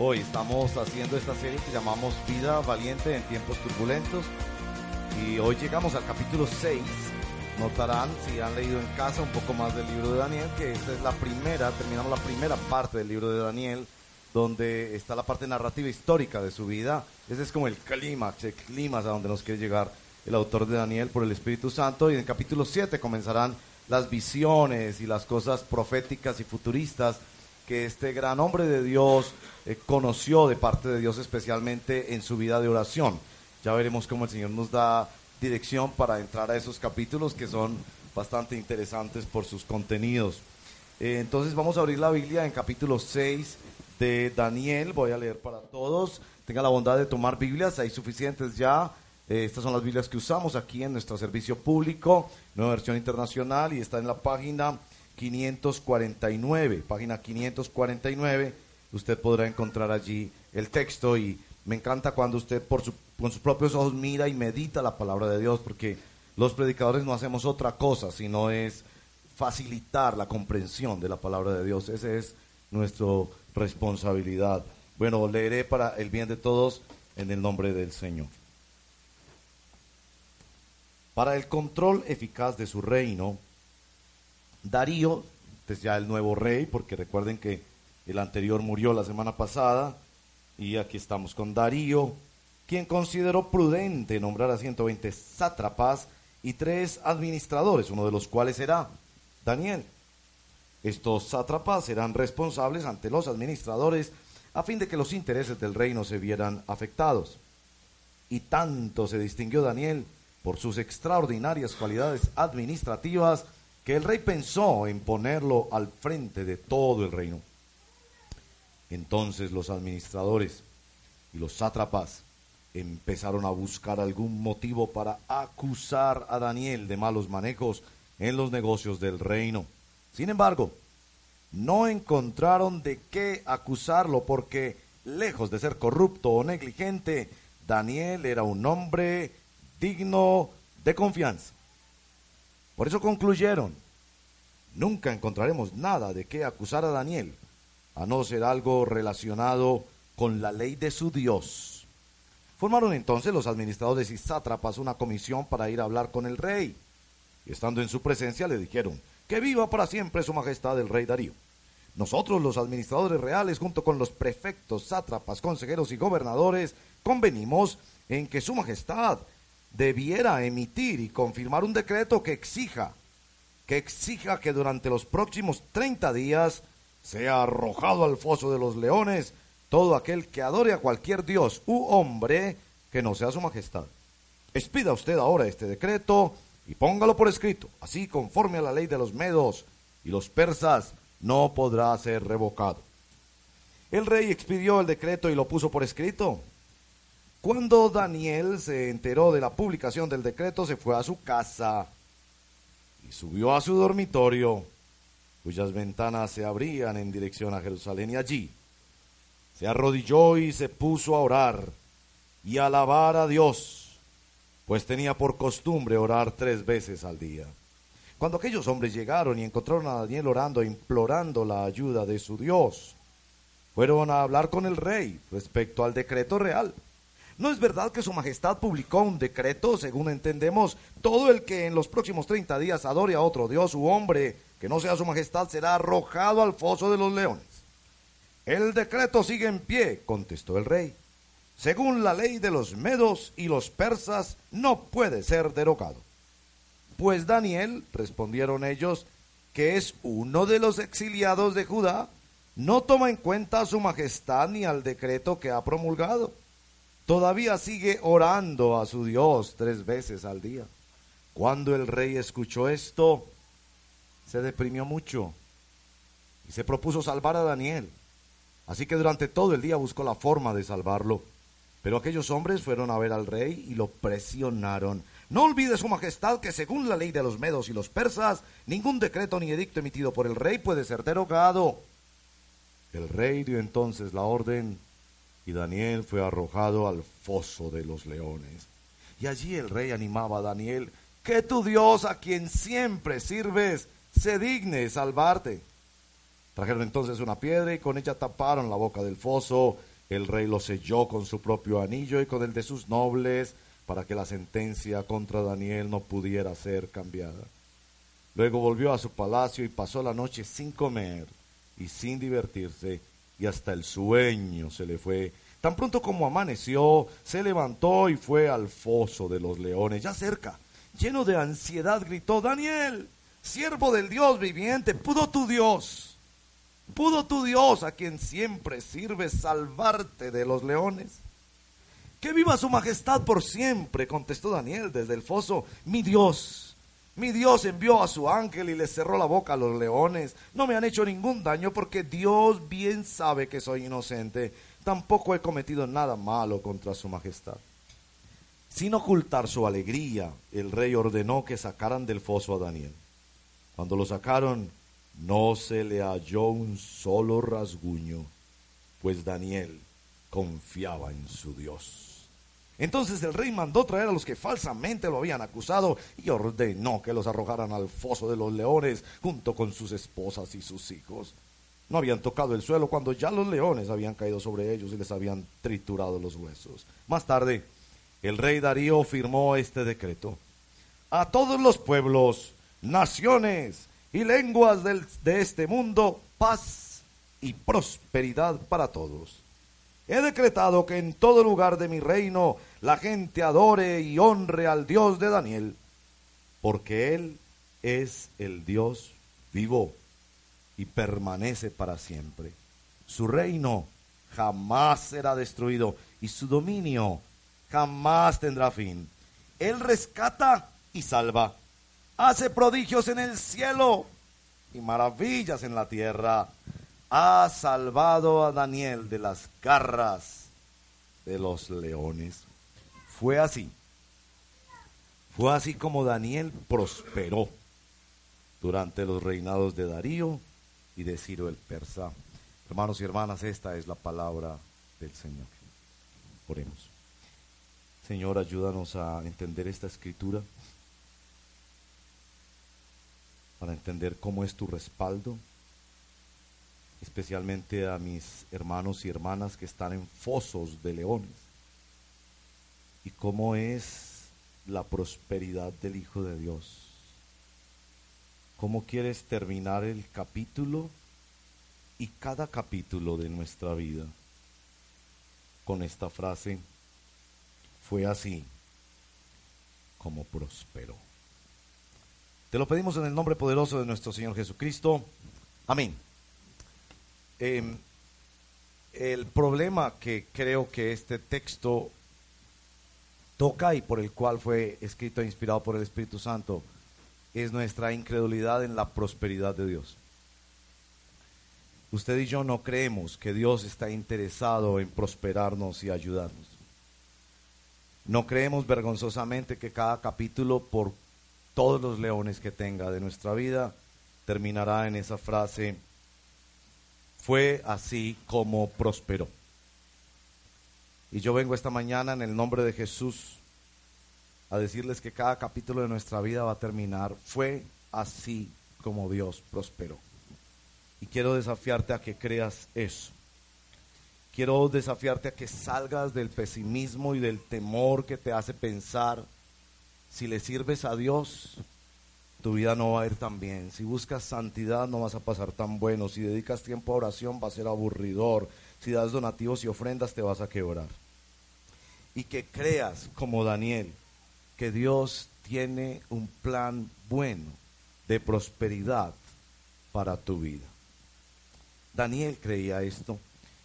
Hoy estamos haciendo esta serie que llamamos Vida Valiente en tiempos turbulentos y hoy llegamos al capítulo 6. Notarán, si han leído en casa un poco más del libro de Daniel, que esta es la primera, terminamos la primera parte del libro de Daniel, donde está la parte narrativa histórica de su vida. Ese es como el clímax, el clímax a donde nos quiere llegar el autor de Daniel por el Espíritu Santo. Y en el capítulo 7 comenzarán las visiones y las cosas proféticas y futuristas que este gran hombre de Dios eh, conoció de parte de Dios especialmente en su vida de oración. Ya veremos cómo el Señor nos da dirección para entrar a esos capítulos que son bastante interesantes por sus contenidos. Eh, entonces vamos a abrir la Biblia en capítulo 6 de Daniel. Voy a leer para todos. Tenga la bondad de tomar Biblias, hay suficientes ya. Eh, estas son las Biblias que usamos aquí en nuestro servicio público, nueva versión internacional, y está en la página 549, página 549. Usted podrá encontrar allí el texto y me encanta cuando usted por con sus propios ojos mira y medita la palabra de Dios, porque los predicadores no hacemos otra cosa, sino es facilitar la comprensión de la palabra de Dios. Esa es nuestra responsabilidad. Bueno, leeré para el bien de todos en el nombre del Señor. Para el control eficaz de su reino, Darío, es ya el nuevo rey, porque recuerden que el anterior murió la semana pasada, y aquí estamos con Darío, quien consideró prudente nombrar a 120 sátrapas y tres administradores, uno de los cuales será Daniel. Estos sátrapas serán responsables ante los administradores a fin de que los intereses del reino se vieran afectados. Y tanto se distinguió Daniel por sus extraordinarias cualidades administrativas que el rey pensó en ponerlo al frente de todo el reino. Entonces los administradores y los sátrapas empezaron a buscar algún motivo para acusar a Daniel de malos manejos en los negocios del reino. Sin embargo, no encontraron de qué acusarlo porque, lejos de ser corrupto o negligente, Daniel era un hombre digno de confianza. Por eso concluyeron, nunca encontraremos nada de qué acusar a Daniel, a no ser algo relacionado con la ley de su Dios. Formaron entonces los administradores y sátrapas una comisión para ir a hablar con el rey. Y estando en su presencia le dijeron, que viva para siempre su majestad el rey Darío. Nosotros los administradores reales, junto con los prefectos, sátrapas, consejeros y gobernadores, convenimos en que su majestad debiera emitir y confirmar un decreto que exija, que exija que durante los próximos 30 días sea arrojado al foso de los leones todo aquel que adore a cualquier dios u hombre que no sea su majestad. Expida usted ahora este decreto y póngalo por escrito, así conforme a la ley de los medos y los persas no podrá ser revocado. El rey expidió el decreto y lo puso por escrito. Cuando Daniel se enteró de la publicación del decreto, se fue a su casa y subió a su dormitorio, cuyas ventanas se abrían en dirección a Jerusalén, y allí se arrodilló y se puso a orar y a alabar a Dios, pues tenía por costumbre orar tres veces al día. Cuando aquellos hombres llegaron y encontraron a Daniel orando e implorando la ayuda de su Dios, fueron a hablar con el rey respecto al decreto real. ¿No es verdad que su majestad publicó un decreto, según entendemos, todo el que en los próximos 30 días adore a otro dios u hombre que no sea su majestad será arrojado al foso de los leones? El decreto sigue en pie, contestó el rey. Según la ley de los medos y los persas, no puede ser derogado. Pues Daniel, respondieron ellos, que es uno de los exiliados de Judá, no toma en cuenta a su majestad ni al decreto que ha promulgado. Todavía sigue orando a su Dios tres veces al día. Cuando el rey escuchó esto, se deprimió mucho y se propuso salvar a Daniel. Así que durante todo el día buscó la forma de salvarlo. Pero aquellos hombres fueron a ver al rey y lo presionaron. No olvide su majestad que según la ley de los medos y los persas, ningún decreto ni edicto emitido por el rey puede ser derogado. El rey dio entonces la orden y Daniel fue arrojado al foso de los leones. Y allí el rey animaba a Daniel, que tu Dios a quien siempre sirves se digne salvarte. Trajeron entonces una piedra y con ella taparon la boca del foso. El rey lo selló con su propio anillo y con el de sus nobles para que la sentencia contra Daniel no pudiera ser cambiada. Luego volvió a su palacio y pasó la noche sin comer y sin divertirse, y hasta el sueño se le fue. Tan pronto como amaneció, se levantó y fue al foso de los leones, ya cerca. Lleno de ansiedad, gritó, Daniel, siervo del Dios viviente, pudo tu Dios, pudo tu Dios, a quien siempre sirve, salvarte de los leones. Que viva su majestad por siempre, contestó Daniel desde el foso. Mi Dios, mi Dios envió a su ángel y le cerró la boca a los leones. No me han hecho ningún daño porque Dios bien sabe que soy inocente. Tampoco he cometido nada malo contra su majestad. Sin ocultar su alegría, el rey ordenó que sacaran del foso a Daniel. Cuando lo sacaron, no se le halló un solo rasguño, pues Daniel confiaba en su Dios. Entonces el rey mandó traer a los que falsamente lo habían acusado y ordenó que los arrojaran al foso de los leones junto con sus esposas y sus hijos. No habían tocado el suelo cuando ya los leones habían caído sobre ellos y les habían triturado los huesos. Más tarde, el rey Darío firmó este decreto. A todos los pueblos, naciones y lenguas de este mundo, paz y prosperidad para todos. He decretado que en todo lugar de mi reino la gente adore y honre al Dios de Daniel, porque Él es el Dios vivo y permanece para siempre. Su reino jamás será destruido y su dominio jamás tendrá fin. Él rescata y salva, hace prodigios en el cielo y maravillas en la tierra. Ha salvado a Daniel de las garras de los leones. Fue así. Fue así como Daniel prosperó durante los reinados de Darío y de Ciro el persa. Hermanos y hermanas, esta es la palabra del Señor. Oremos. Señor, ayúdanos a entender esta escritura, para entender cómo es tu respaldo, especialmente a mis hermanos y hermanas que están en fosos de leones y cómo es la prosperidad del Hijo de Dios. ¿Cómo quieres terminar el capítulo y cada capítulo de nuestra vida con esta frase? Fue así como prosperó. Te lo pedimos en el nombre poderoso de nuestro Señor Jesucristo. Amén. Em, el problema que creo que este texto toca y por el cual fue escrito e inspirado por el Espíritu Santo es nuestra incredulidad en la prosperidad de Dios. Usted y yo no creemos que Dios está interesado en prosperarnos y ayudarnos. No creemos vergonzosamente que cada capítulo, por todos los leones que tenga de nuestra vida, terminará en esa frase, fue así como prosperó. Y yo vengo esta mañana en el nombre de Jesús a decirles que cada capítulo de nuestra vida va a terminar. Fue así como Dios prosperó. Y quiero desafiarte a que creas eso. Quiero desafiarte a que salgas del pesimismo y del temor que te hace pensar, si le sirves a Dios, tu vida no va a ir tan bien. Si buscas santidad, no vas a pasar tan bueno. Si dedicas tiempo a oración, va a ser aburridor si das donativos y ofrendas te vas a quebrar. Y que creas, como Daniel, que Dios tiene un plan bueno de prosperidad para tu vida. Daniel creía esto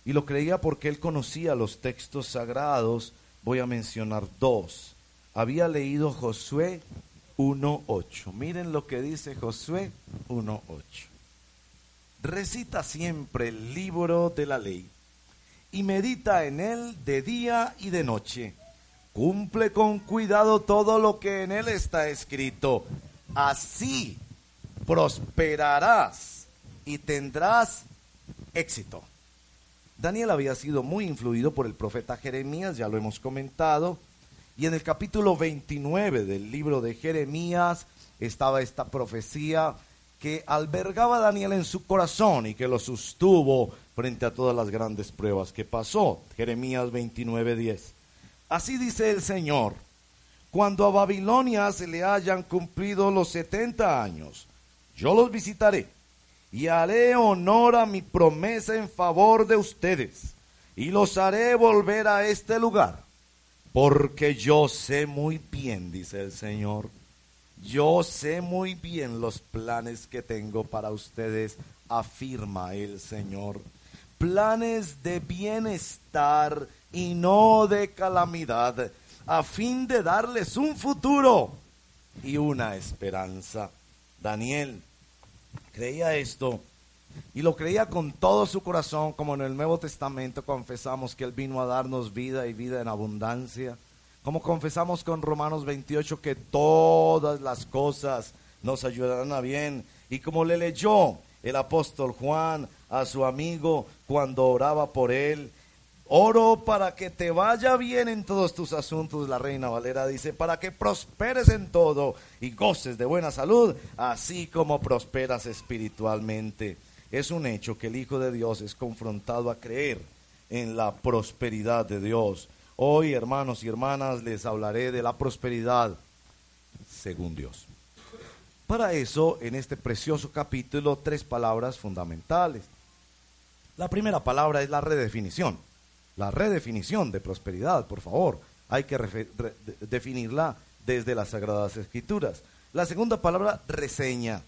y lo creía porque él conocía los textos sagrados. Voy a mencionar dos. Había leído Josué 1.8. Miren lo que dice Josué 1.8. Recita siempre el libro de la ley y medita en él de día y de noche. Cumple con cuidado todo lo que en él está escrito. Así prosperarás y tendrás éxito. Daniel había sido muy influido por el profeta Jeremías, ya lo hemos comentado, y en el capítulo 29 del libro de Jeremías estaba esta profecía que albergaba a Daniel en su corazón y que lo sostuvo frente a todas las grandes pruebas que pasó. Jeremías 29:10. Así dice el Señor, cuando a Babilonia se le hayan cumplido los 70 años, yo los visitaré y haré honor a mi promesa en favor de ustedes y los haré volver a este lugar porque yo sé muy bien, dice el Señor, yo sé muy bien los planes que tengo para ustedes, afirma el Señor. Planes de bienestar y no de calamidad, a fin de darles un futuro y una esperanza. Daniel creía esto y lo creía con todo su corazón, como en el Nuevo Testamento confesamos que Él vino a darnos vida y vida en abundancia. Como confesamos con Romanos 28 que todas las cosas nos ayudarán a bien. Y como le leyó el apóstol Juan a su amigo cuando oraba por él, oro para que te vaya bien en todos tus asuntos, la reina Valera dice, para que prosperes en todo y goces de buena salud, así como prosperas espiritualmente. Es un hecho que el Hijo de Dios es confrontado a creer en la prosperidad de Dios. Hoy, hermanos y hermanas, les hablaré de la prosperidad según Dios. Para eso, en este precioso capítulo, tres palabras fundamentales. La primera palabra es la redefinición. La redefinición de prosperidad, por favor. Hay que definirla desde las Sagradas Escrituras. La segunda palabra, reseña.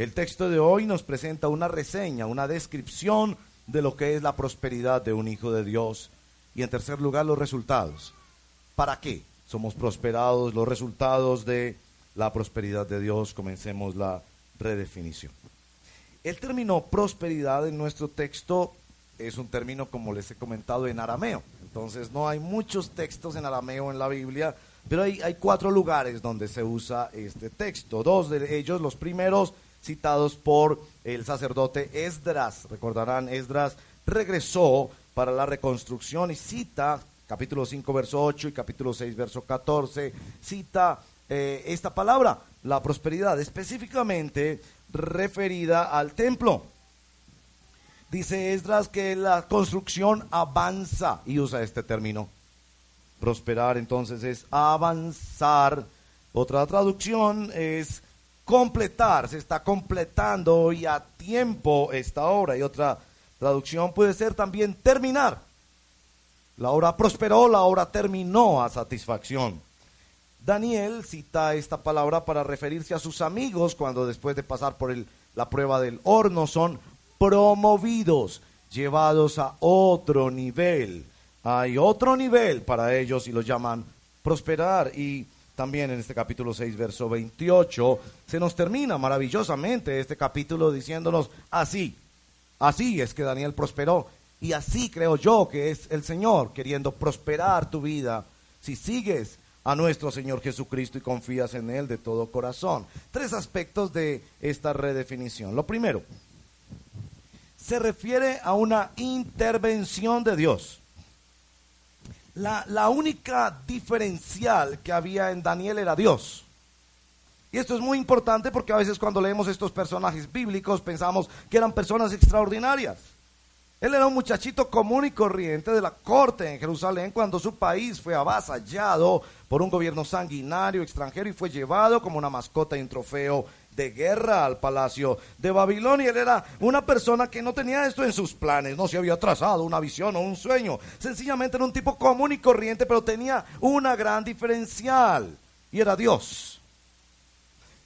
El texto de hoy nos presenta una reseña, una descripción de lo que es la prosperidad de un hijo de Dios. Y en tercer lugar, los resultados. ¿Para qué somos prosperados? Los resultados de la prosperidad de Dios. Comencemos la redefinición. El término prosperidad en nuestro texto es un término, como les he comentado, en arameo. Entonces no hay muchos textos en arameo en la Biblia, pero hay, cuatro lugares donde se usa este texto. Dos de ellos, los primeros, citados por el sacerdote Esdras. Recordarán, Esdras regresó para la reconstrucción y cita capítulo 5, verso 8 y capítulo 6, verso 14, cita eh, esta palabra, la prosperidad, específicamente referida al templo. Dice Esdras que la construcción avanza y usa este término. Prosperar entonces es avanzar. Otra traducción es completar, se está completando y a tiempo esta obra. Y otra traducción puede ser también terminar. La obra prosperó, la obra terminó a satisfacción. Daniel cita esta palabra para referirse a sus amigos cuando después de pasar por la prueba del horno son promovidos, llevados a otro nivel. Hay otro nivel para ellos y lo llaman prosperar. Y también en este capítulo 6, verso 28, se nos termina maravillosamente este capítulo diciéndonos así, así es que Daniel prosperó y así creo yo que es el Señor queriendo prosperar tu vida si sigues a nuestro Señor Jesucristo y confías en Él de todo corazón. Tres aspectos de esta redefinición. Lo primero, se refiere a una intervención de Dios. La, única diferencial que había en Daniel era Dios. Y esto es muy importante porque a veces cuando leemos estos personajes bíblicos pensamos que eran personas extraordinarias. Él era un muchachito común y corriente de la corte en Jerusalén cuando su país fue avasallado por un gobierno sanguinario extranjero y fue llevado como una mascota y un trofeo de guerra al palacio de Babilonia. Él era una persona que no tenía esto en sus planes, no se había trazado una visión o un sueño. Sencillamente era un tipo común y corriente, pero tenía una gran diferencial y era Dios.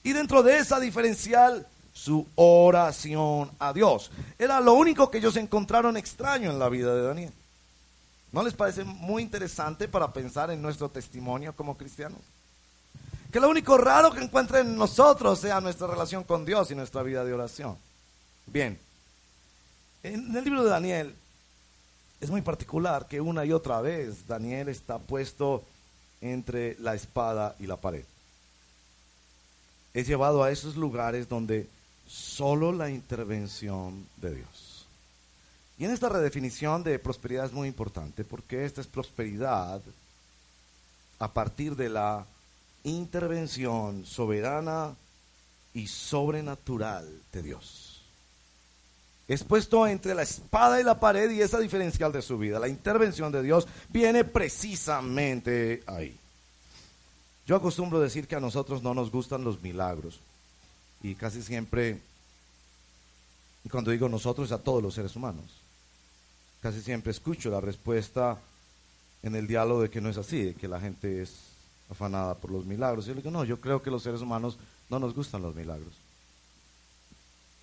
Y dentro de esa diferencial, su oración a Dios. Era lo único que ellos encontraron extraño en la vida de Daniel. ¿No les parece muy interesante para pensar en nuestro testimonio como cristianos? Que lo único raro que encuentre en nosotros sea nuestra relación con Dios y nuestra vida de oración. Bien, en el libro de Daniel es muy particular que una y otra vez Daniel está puesto entre la espada y la pared. Es llevado a esos lugares donde solo la intervención de Dios. Y en esta redefinición de prosperidad es muy importante porque esta es prosperidad a partir de la intervención soberana y sobrenatural de Dios. Es puesto entre la espada y la pared y esa diferencial de su vida. La intervención de Dios viene precisamente ahí. Yo acostumbro decir que a nosotros no nos gustan los milagros. Y casi siempre, y cuando digo nosotros, a todos los seres humanos, casi siempre escucho la respuesta en el diálogo de que no es así, de que la gente es afanada por los milagros. Yo le digo, no, yo creo que los seres humanos no nos gustan los milagros.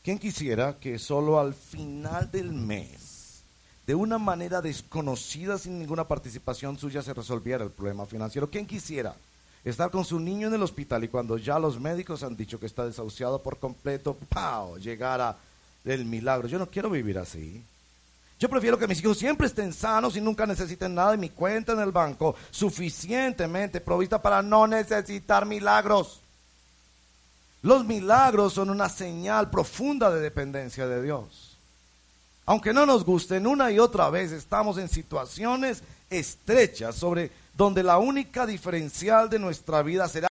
¿Quién quisiera que solo al final del mes, de una manera desconocida, sin ninguna participación suya, se resolviera el problema financiero? ¿Quién quisiera estar con su niño en el hospital y cuando ya los médicos han dicho que está desahuciado por completo, ¡pau! llegara el milagro? Yo no quiero vivir así. Yo prefiero que mis hijos siempre estén sanos y nunca necesiten nada de mi cuenta en el banco suficientemente provista para no necesitar milagros. Los milagros son una señal profunda de dependencia de Dios. Aunque no nos gusten, una y otra vez estamos en situaciones estrechas sobre donde la única diferencial de nuestra vida será